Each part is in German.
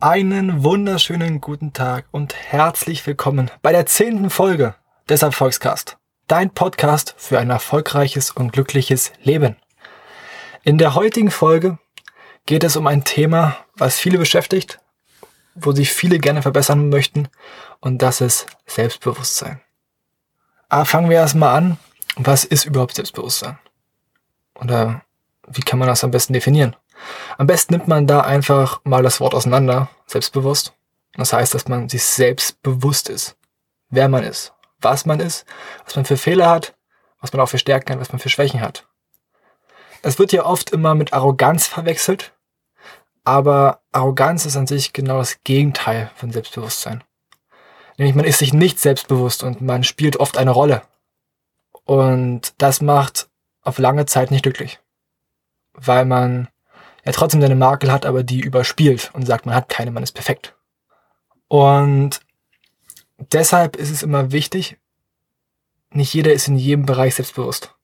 Einen wunderschönen guten Tag und herzlich willkommen bei der zehnten Folge des Erfolgscast. Dein Podcast für ein erfolgreiches und glückliches Leben. In der heutigen Folge geht es um ein Thema, was viele beschäftigt, wo sich viele gerne verbessern möchten und das ist Selbstbewusstsein. Aber fangen wir erstmal an. Was ist überhaupt Selbstbewusstsein? Oder wie kann man das am besten definieren? Am besten nimmt man da einfach mal das Wort auseinander, selbstbewusst. Das heißt, dass man sich selbst bewusst ist, wer man ist, was man ist, was man für Fehler hat, was man auch für Stärken hat, was man für Schwächen hat. Es wird ja oft immer mit Arroganz verwechselt, aber Arroganz ist an sich genau das Gegenteil von Selbstbewusstsein. Nämlich man ist sich nicht selbstbewusst und man spielt oft eine Rolle. Und das macht auf lange Zeit nicht glücklich. Weil man er trotzdem seine Makel hat, aber die überspielt und sagt, man hat keine, man ist perfekt. Und deshalb ist es immer wichtig, nicht jeder ist in jedem Bereich selbstbewusst.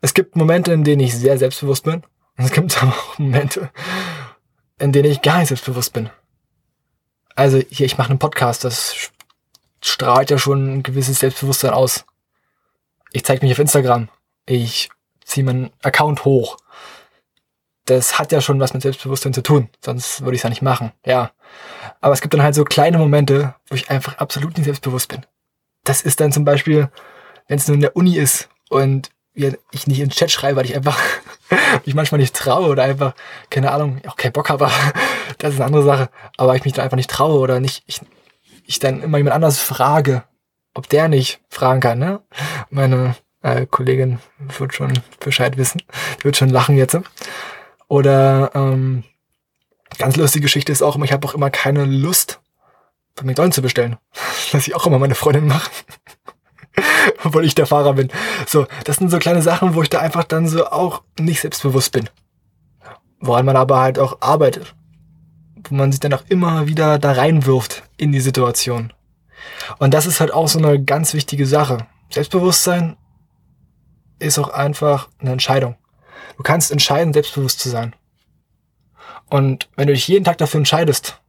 Es gibt Momente, in denen ich sehr selbstbewusst bin. Und es gibt aber auch Momente, in denen ich gar nicht selbstbewusst bin. Also hier, ich mache einen Podcast, das strahlt ja schon ein gewisses Selbstbewusstsein aus. Ich zeige mich auf Instagram. Ich ziehe meinen Account hoch das hat ja schon was mit Selbstbewusstsein zu tun, sonst würde ich es ja nicht machen, ja. Aber es gibt dann halt so kleine Momente, wo ich einfach absolut nicht selbstbewusst bin. Das ist dann zum Beispiel, wenn es nur in der Uni ist und ich nicht ins Chat schreibe, weil ich einfach mich manchmal nicht traue oder einfach, keine Ahnung, auch keinen Bock habe, das ist eine andere Sache, aber ich mich dann einfach nicht traue oder nicht, ich, ich dann immer jemand anders frage, ob der nicht fragen kann, ne? Meine äh, Kollegin wird schon Bescheid wissen, die wird schon lachen jetzt. Oder ähm, ganz lustige Geschichte ist auch immer, ich habe auch immer keine Lust, bei McDonalds zu bestellen. Das lasse ich auch immer meine Freundin machen. Obwohl ich der Fahrer bin. So, das sind so kleine Sachen, wo ich da einfach dann so auch nicht selbstbewusst bin. Woran man aber halt auch arbeitet. Wo man sich dann auch immer wieder da reinwirft in die Situation. Und das ist halt auch so eine ganz wichtige Sache. Selbstbewusstsein ist auch einfach eine Entscheidung. Du kannst entscheiden, selbstbewusst zu sein. Und wenn du dich jeden Tag dafür entscheidest,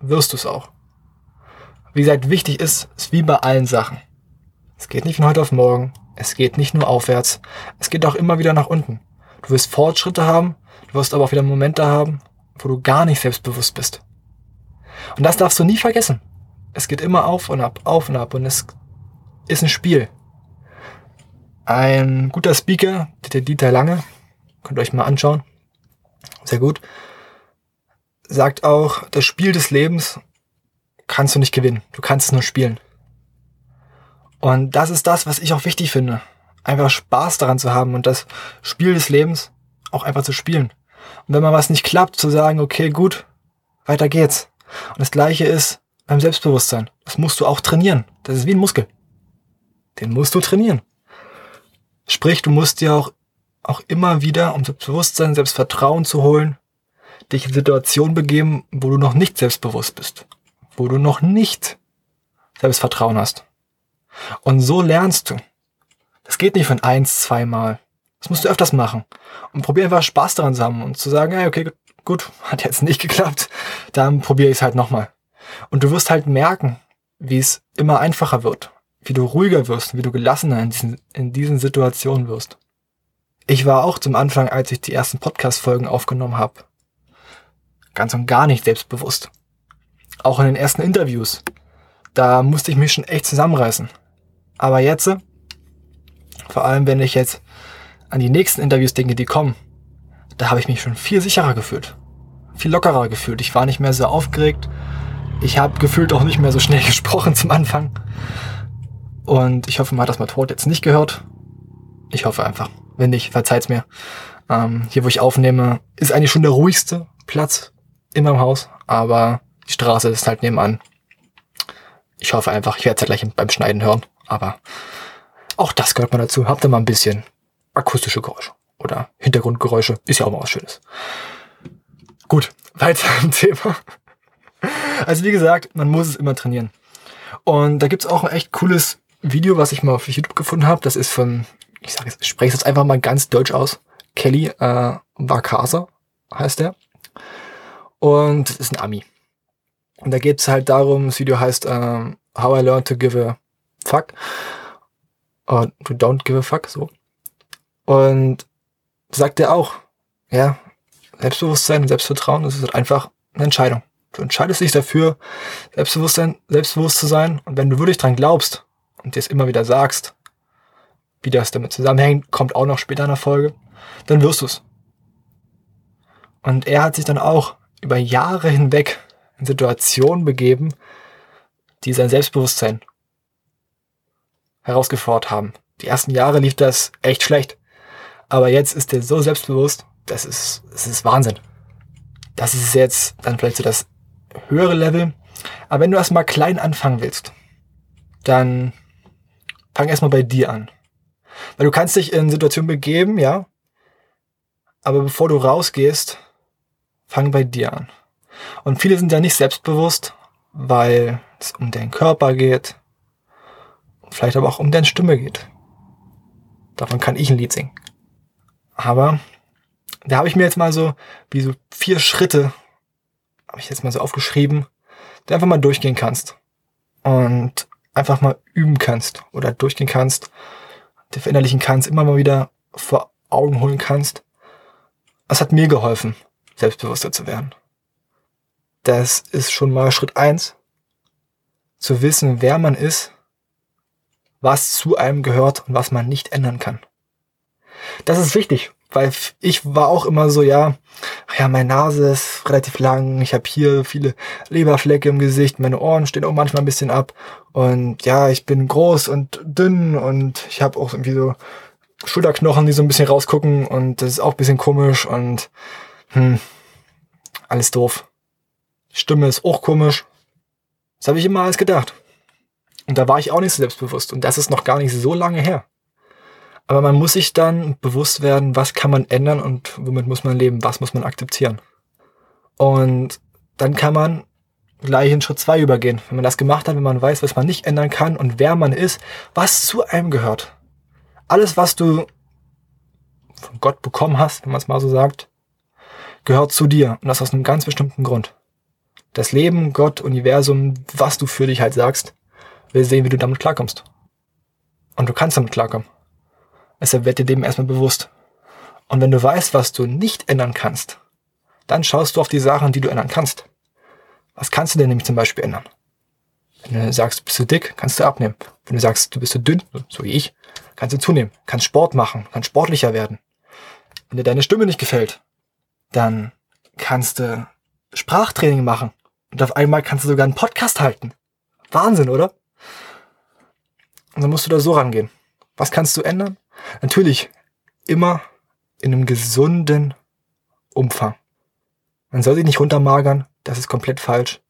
wirst du es auch. Wie gesagt, wichtig ist, ist wie bei allen Sachen. Es geht nicht von heute auf morgen. Es geht nicht nur aufwärts. Es geht auch immer wieder nach unten. Du wirst Fortschritte haben. Du wirst aber auch wieder Momente haben, wo du gar nicht selbstbewusst bist. Und das darfst du nie vergessen. Es geht immer auf und ab, auf und ab. Und es ist ein Spiel. Ein guter Speaker, der Dieter Lange, könnt ihr euch mal anschauen, sehr gut, sagt auch, das Spiel des Lebens kannst du nicht gewinnen, du kannst es nur spielen. Und das ist das, was ich auch wichtig finde. Einfach Spaß daran zu haben und das Spiel des Lebens auch einfach zu spielen. Und wenn mal was nicht klappt, zu sagen, okay, gut, weiter geht's. Und das gleiche ist beim Selbstbewusstsein. Das musst du auch trainieren. Das ist wie ein Muskel. Den musst du trainieren. Sprich, du musst dir auch, auch immer wieder, um Selbstbewusstsein, Selbstvertrauen zu holen, dich in Situationen begeben, wo du noch nicht selbstbewusst bist, wo du noch nicht Selbstvertrauen hast. Und so lernst du. Das geht nicht von eins, zweimal. Das musst du öfters machen. Und probier einfach Spaß daran zu haben und zu sagen, hey, okay, gut, hat jetzt nicht geklappt, dann probiere ich es halt nochmal. Und du wirst halt merken, wie es immer einfacher wird wie du ruhiger wirst, wie du gelassener in diesen, in diesen Situationen wirst. Ich war auch zum Anfang, als ich die ersten Podcast-Folgen aufgenommen habe, ganz und gar nicht selbstbewusst. Auch in den ersten Interviews. Da musste ich mich schon echt zusammenreißen. Aber jetzt, vor allem wenn ich jetzt an die nächsten Interviews denke, die kommen, da habe ich mich schon viel sicherer gefühlt. Viel lockerer gefühlt. Ich war nicht mehr so aufgeregt. Ich habe gefühlt auch nicht mehr so schnell gesprochen zum Anfang. Und ich hoffe, man hat das tot jetzt nicht gehört. Ich hoffe einfach. Wenn nicht, verzeiht's mir. Ähm, hier, wo ich aufnehme, ist eigentlich schon der ruhigste Platz in meinem Haus, aber die Straße ist halt nebenan. Ich hoffe einfach, ich werde es ja gleich beim Schneiden hören, aber auch das gehört mal dazu. Habt ihr mal ein bisschen akustische Geräusche oder Hintergrundgeräusche. Ist ja auch mal was Schönes. Gut, weiter im Thema. Also wie gesagt, man muss es immer trainieren. Und da gibt's auch ein echt cooles Video, was ich mal auf YouTube gefunden habe. Das ist von, ich sage ich spreche es jetzt einfach mal ganz deutsch aus. Kelly äh, Vakasa heißt er. Und ist ein Ami. Und da geht es halt darum, das Video heißt ähm, How I Learned to Give a Fuck. Or to Don't Give a Fuck, so. Und sagt er auch, ja, Selbstbewusstsein und Selbstvertrauen, das ist halt einfach eine Entscheidung. Du entscheidest dich dafür, Selbstbewusstsein, selbstbewusst zu sein. Und wenn du wirklich dran glaubst und dir es immer wieder sagst, wie das damit zusammenhängt, kommt auch noch später in der Folge, dann wirst du es. Und er hat sich dann auch über Jahre hinweg in Situationen begeben, die sein Selbstbewusstsein herausgefordert haben. Die ersten Jahre lief das echt schlecht. Aber jetzt ist er so selbstbewusst, das ist, das ist Wahnsinn. Das ist jetzt dann vielleicht so das höhere Level. Aber wenn du erstmal klein anfangen willst, dann fang erstmal bei dir an. Weil du kannst dich in Situationen begeben, ja. Aber bevor du rausgehst, fang bei dir an. Und viele sind ja nicht selbstbewusst, weil es um deinen Körper geht. Vielleicht aber auch um deine Stimme geht. Davon kann ich ein Lied singen. Aber da habe ich mir jetzt mal so, wie so vier Schritte, habe ich jetzt mal so aufgeschrieben, du einfach mal durchgehen kannst. Und einfach mal üben kannst oder durchgehen kannst, dir verinnerlichen kannst, immer mal wieder vor Augen holen kannst. Das hat mir geholfen, selbstbewusster zu werden. Das ist schon mal Schritt eins, zu wissen, wer man ist, was zu einem gehört und was man nicht ändern kann. Das ist wichtig, weil ich war auch immer so, ja, ja, meine Nase ist relativ lang, ich habe hier viele Leberflecke im Gesicht, meine Ohren stehen auch manchmal ein bisschen ab und ja, ich bin groß und dünn und ich habe auch irgendwie so Schulterknochen, die so ein bisschen rausgucken und das ist auch ein bisschen komisch und hm, alles doof. Stimme ist auch komisch. Das habe ich immer alles gedacht. Und da war ich auch nicht so selbstbewusst und das ist noch gar nicht so lange her. Aber man muss sich dann bewusst werden, was kann man ändern und womit muss man leben, was muss man akzeptieren. Und dann kann man gleich in Schritt zwei übergehen. Wenn man das gemacht hat, wenn man weiß, was man nicht ändern kann und wer man ist, was zu einem gehört. Alles, was du von Gott bekommen hast, wenn man es mal so sagt, gehört zu dir. Und das aus einem ganz bestimmten Grund. Das Leben, Gott, Universum, was du für dich halt sagst, will sehen, wie du damit klarkommst. Und du kannst damit klarkommen. Deshalb werd dir dem erstmal bewusst. Und wenn du weißt, was du nicht ändern kannst, dann schaust du auf die Sachen, die du ändern kannst. Was kannst du denn nämlich zum Beispiel ändern? Wenn du sagst, du bist zu dick, kannst du abnehmen. Wenn du sagst, du bist zu dünn, so wie ich, kannst du zunehmen, kannst Sport machen, kannst sportlicher werden. Wenn dir deine Stimme nicht gefällt, dann kannst du Sprachtraining machen. Und auf einmal kannst du sogar einen Podcast halten. Wahnsinn, oder? Und dann musst du da so rangehen. Was kannst du ändern? Natürlich immer in einem gesunden Umfang. Man soll sich nicht runtermagern, das ist komplett falsch.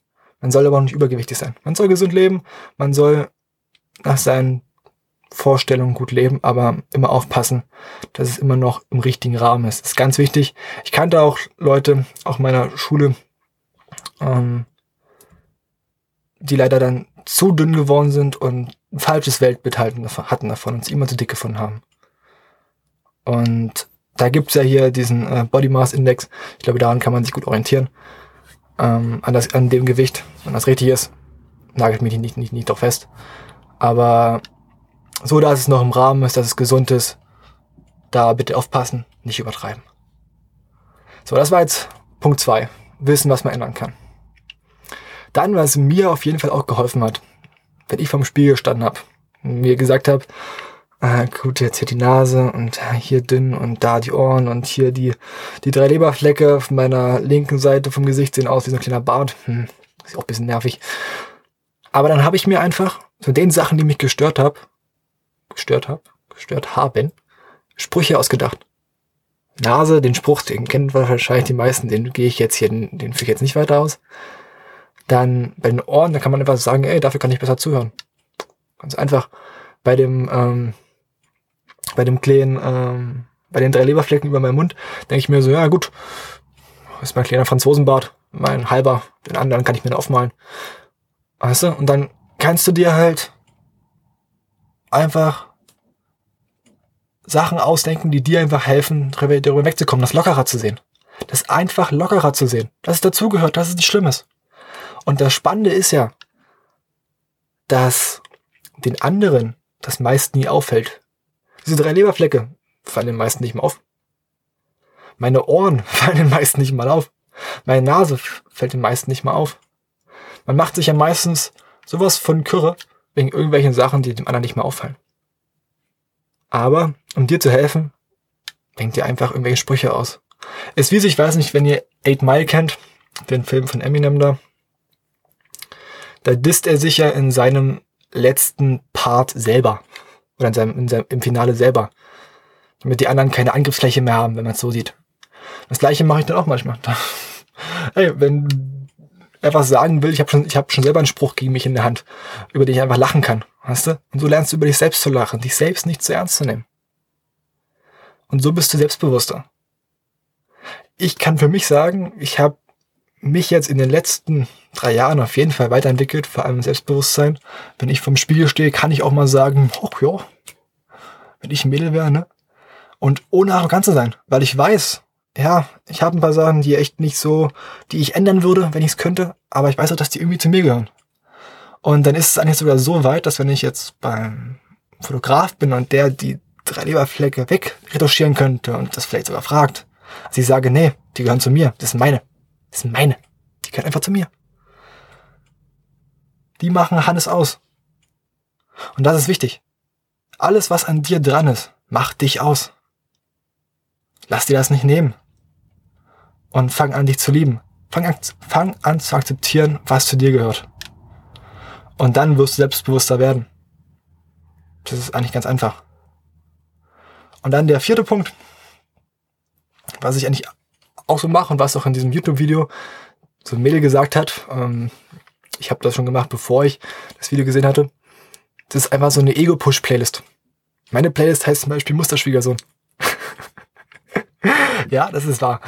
Man soll aber auch nicht übergewichtig sein. Man soll gesund leben, man soll nach seinen Vorstellungen gut leben, aber immer aufpassen, dass es immer noch im richtigen Rahmen ist. Das ist ganz wichtig. Ich kannte auch Leute, auch meiner Schule, ähm, die leider dann zu dünn geworden sind und ein falsches Weltbild hatten davon und sie immer zu dick gefunden haben. Und da gibt's ja hier diesen äh, Body Mass Index. Ich glaube, daran kann man sich gut orientieren. Ähm, an, das, an dem Gewicht, wenn das richtig ist. Nagelt mich nicht, nicht, nicht drauf fest. Aber so, dass es noch im Rahmen ist, dass es gesund ist, da bitte aufpassen, nicht übertreiben. So, das war jetzt Punkt zwei. Wissen, was man ändern kann. Dann, was mir auf jeden Fall auch geholfen hat, wenn ich vom Spiegel gestanden habe, mir gesagt habe, ah, gut, jetzt hier die Nase und hier dünn und da die Ohren und hier die, die drei Leberflecke auf meiner linken Seite vom Gesicht sehen aus wie so ein kleiner Bart. Hm, ist auch ein bisschen nervig. Aber dann habe ich mir einfach zu den Sachen, die mich gestört habe, gestört habe, gestört haben, Sprüche ausgedacht. Nase, den Spruch, den kennen wahrscheinlich die meisten, den gehe ich jetzt hier, den, den führe ich jetzt nicht weiter aus. Dann bei den Ohren, da kann man einfach sagen, ey, dafür kann ich besser zuhören. Ganz einfach. Bei dem, ähm, bei dem kleinen, ähm, bei den drei Leberflecken über meinem Mund, denke ich mir so, ja gut, ist mein kleiner Franzosenbart, mein halber, den anderen kann ich mir aufmalen. Weißt du? Und dann kannst du dir halt einfach Sachen ausdenken, die dir einfach helfen, darüber wegzukommen, das lockerer zu sehen. Das einfach lockerer zu sehen. Dass es dazugehört, dass es nicht schlimm ist. Und das Spannende ist ja, dass den anderen das meist nie auffällt. Diese drei Leberflecke fallen den meisten nicht mal auf. Meine Ohren fallen den meisten nicht mal auf. Meine Nase fällt den meisten nicht mal auf. Man macht sich ja meistens sowas von Kürre wegen irgendwelchen Sachen, die dem anderen nicht mehr auffallen. Aber um dir zu helfen, denkt dir einfach irgendwelche Sprüche aus. Es wie ich weiß nicht, wenn ihr Eight Mile kennt, den Film von Eminem da. Da disst er sich ja in seinem letzten Part selber. Oder in seinem, in seinem, im Finale selber. Damit die anderen keine Angriffsfläche mehr haben, wenn man es so sieht. Das gleiche mache ich dann auch manchmal. hey, wenn er was sagen will, ich habe schon, hab schon selber einen Spruch gegen mich in der Hand, über den ich einfach lachen kann. Weißt du? Und so lernst du über dich selbst zu lachen, dich selbst nicht zu ernst zu nehmen. Und so bist du selbstbewusster. Ich kann für mich sagen, ich habe mich jetzt in den letzten drei Jahren auf jeden Fall weiterentwickelt, vor allem Selbstbewusstsein. Wenn ich vom Spiegel stehe, kann ich auch mal sagen, ach ja, wenn ich ein Mädel wäre, ne? Und ohne arrogant zu sein, weil ich weiß, ja, ich habe ein paar Sachen, die echt nicht so, die ich ändern würde, wenn ich es könnte, aber ich weiß auch, dass die irgendwie zu mir gehören. Und dann ist es eigentlich sogar so weit, dass wenn ich jetzt beim Fotograf bin und der die drei Leberflecke wegretuschieren könnte und das vielleicht sogar fragt, also ich sage, nee, die gehören zu mir, das sind meine, das sind meine, die gehören einfach zu mir. Die machen Hannes aus. Und das ist wichtig. Alles, was an dir dran ist, macht dich aus. Lass dir das nicht nehmen und fang an, dich zu lieben. Fang an, fang an zu akzeptieren, was zu dir gehört. Und dann wirst du selbstbewusster werden. Das ist eigentlich ganz einfach. Und dann der vierte Punkt, was ich eigentlich auch so mache und was auch in diesem YouTube-Video so ein Mädel gesagt hat, ähm, ich habe das schon gemacht, bevor ich das Video gesehen hatte, das ist einfach so eine Ego-Push-Playlist. Meine Playlist heißt zum Beispiel Musterschwiegersohn. ja, das ist wahr.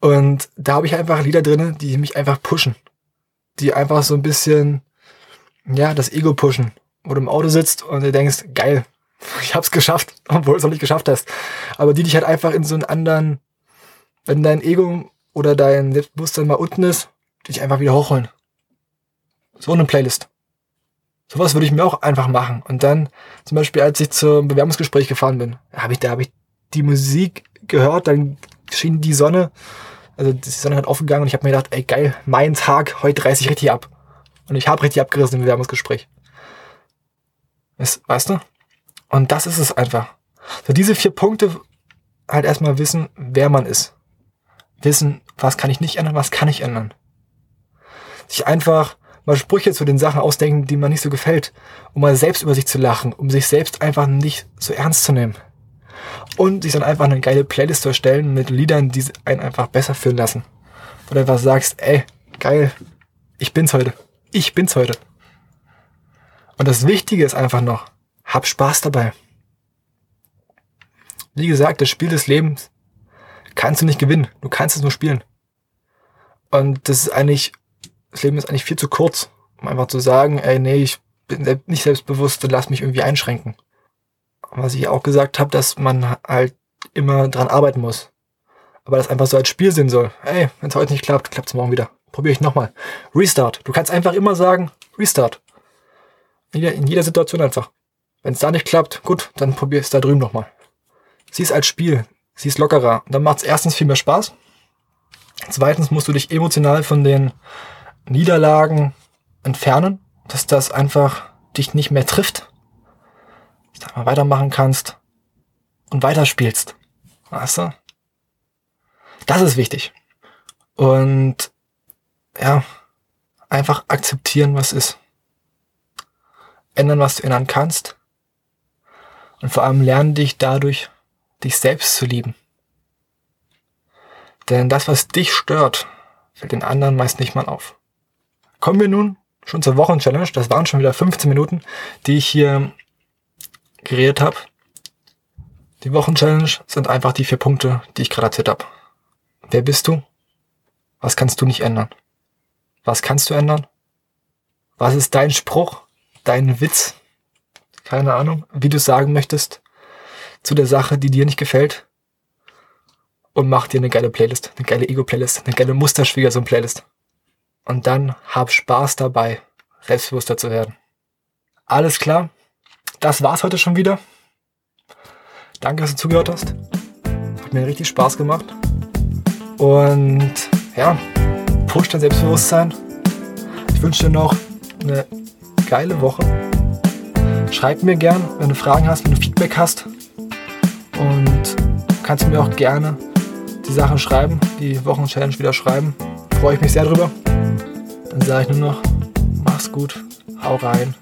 Und da habe ich einfach Lieder drinne, die mich einfach pushen. Die einfach so ein bisschen, ja, das Ego pushen. Wo du im Auto sitzt und du denkst, geil, ich hab's geschafft, obwohl du es noch nicht geschafft hast. Aber die dich halt einfach in so einen anderen, wenn dein Ego oder dein Selbstbewusstsein mal unten ist, dich einfach wieder hochholen. So eine Playlist. Sowas würde ich mir auch einfach machen. Und dann, zum Beispiel, als ich zum Bewerbungsgespräch gefahren bin, habe ich, da habe ich die Musik gehört, dann schien die Sonne also die Sonne hat aufgegangen und ich habe mir gedacht, ey geil, mein Tag, heute reiß ich richtig ab. Und ich habe richtig abgerissen im Bewerbungsgespräch. Weißt du? Und das ist es einfach. So diese vier Punkte halt erstmal wissen, wer man ist. Wissen, was kann ich nicht ändern, was kann ich ändern. Sich einfach mal Sprüche zu den Sachen ausdenken, die man nicht so gefällt, um mal selbst über sich zu lachen, um sich selbst einfach nicht so ernst zu nehmen und sich dann einfach eine geile Playlist zu erstellen mit Liedern, die einen einfach besser fühlen lassen. Du einfach sagst, ey, geil, ich bin's heute. Ich bin's heute. Und das Wichtige ist einfach noch, hab Spaß dabei. Wie gesagt, das Spiel des Lebens kannst du nicht gewinnen. Du kannst es nur spielen. Und das ist eigentlich, das Leben ist eigentlich viel zu kurz, um einfach zu sagen, ey, nee, ich bin nicht selbstbewusst und lass mich irgendwie einschränken was ich auch gesagt habe, dass man halt immer dran arbeiten muss. Aber das einfach so als Spiel sehen soll. Ey, wenn es heute nicht klappt, klappt es morgen wieder. Probiere ich nochmal. Restart. Du kannst einfach immer sagen, Restart. In jeder, in jeder Situation einfach. Wenn es da nicht klappt, gut, dann probier es da drüben nochmal. Sieh es als Spiel. Sieh es lockerer. Dann macht es erstens viel mehr Spaß. Zweitens musst du dich emotional von den Niederlagen entfernen, dass das einfach dich nicht mehr trifft da mal weitermachen kannst und weiterspielst. Weißt du? Das ist wichtig. Und ja, einfach akzeptieren, was ist. Ändern, was du ändern kannst. Und vor allem lernen dich dadurch, dich selbst zu lieben. Denn das, was dich stört, fällt den anderen meist nicht mal auf. Kommen wir nun schon zur Wochenchallenge. Das waren schon wieder 15 Minuten, die ich hier geredet habe. Die Wochenchallenge sind einfach die vier Punkte, die ich gerade erzählt habe. Wer bist du? Was kannst du nicht ändern? Was kannst du ändern? Was ist dein Spruch? Dein Witz? keine Ahnung, wie du sagen möchtest zu der Sache, die dir nicht gefällt. Und mach dir eine geile Playlist, eine geile Ego-Playlist, eine geile Musterschwiegersohn-Playlist. Und dann hab Spaß dabei, selbstbewusster zu werden. Alles klar, das war's heute schon wieder. Danke, dass du zugehört hast. Hat mir richtig Spaß gemacht. Und ja, push dein Selbstbewusstsein. Ich wünsche dir noch eine geile Woche. Schreib mir gern, wenn du Fragen hast, wenn du Feedback hast. Und kannst mir auch gerne die Sachen schreiben, die Wochenchallenge wieder schreiben. Freue ich mich sehr drüber. Dann sage ich nur noch, mach's gut, hau rein,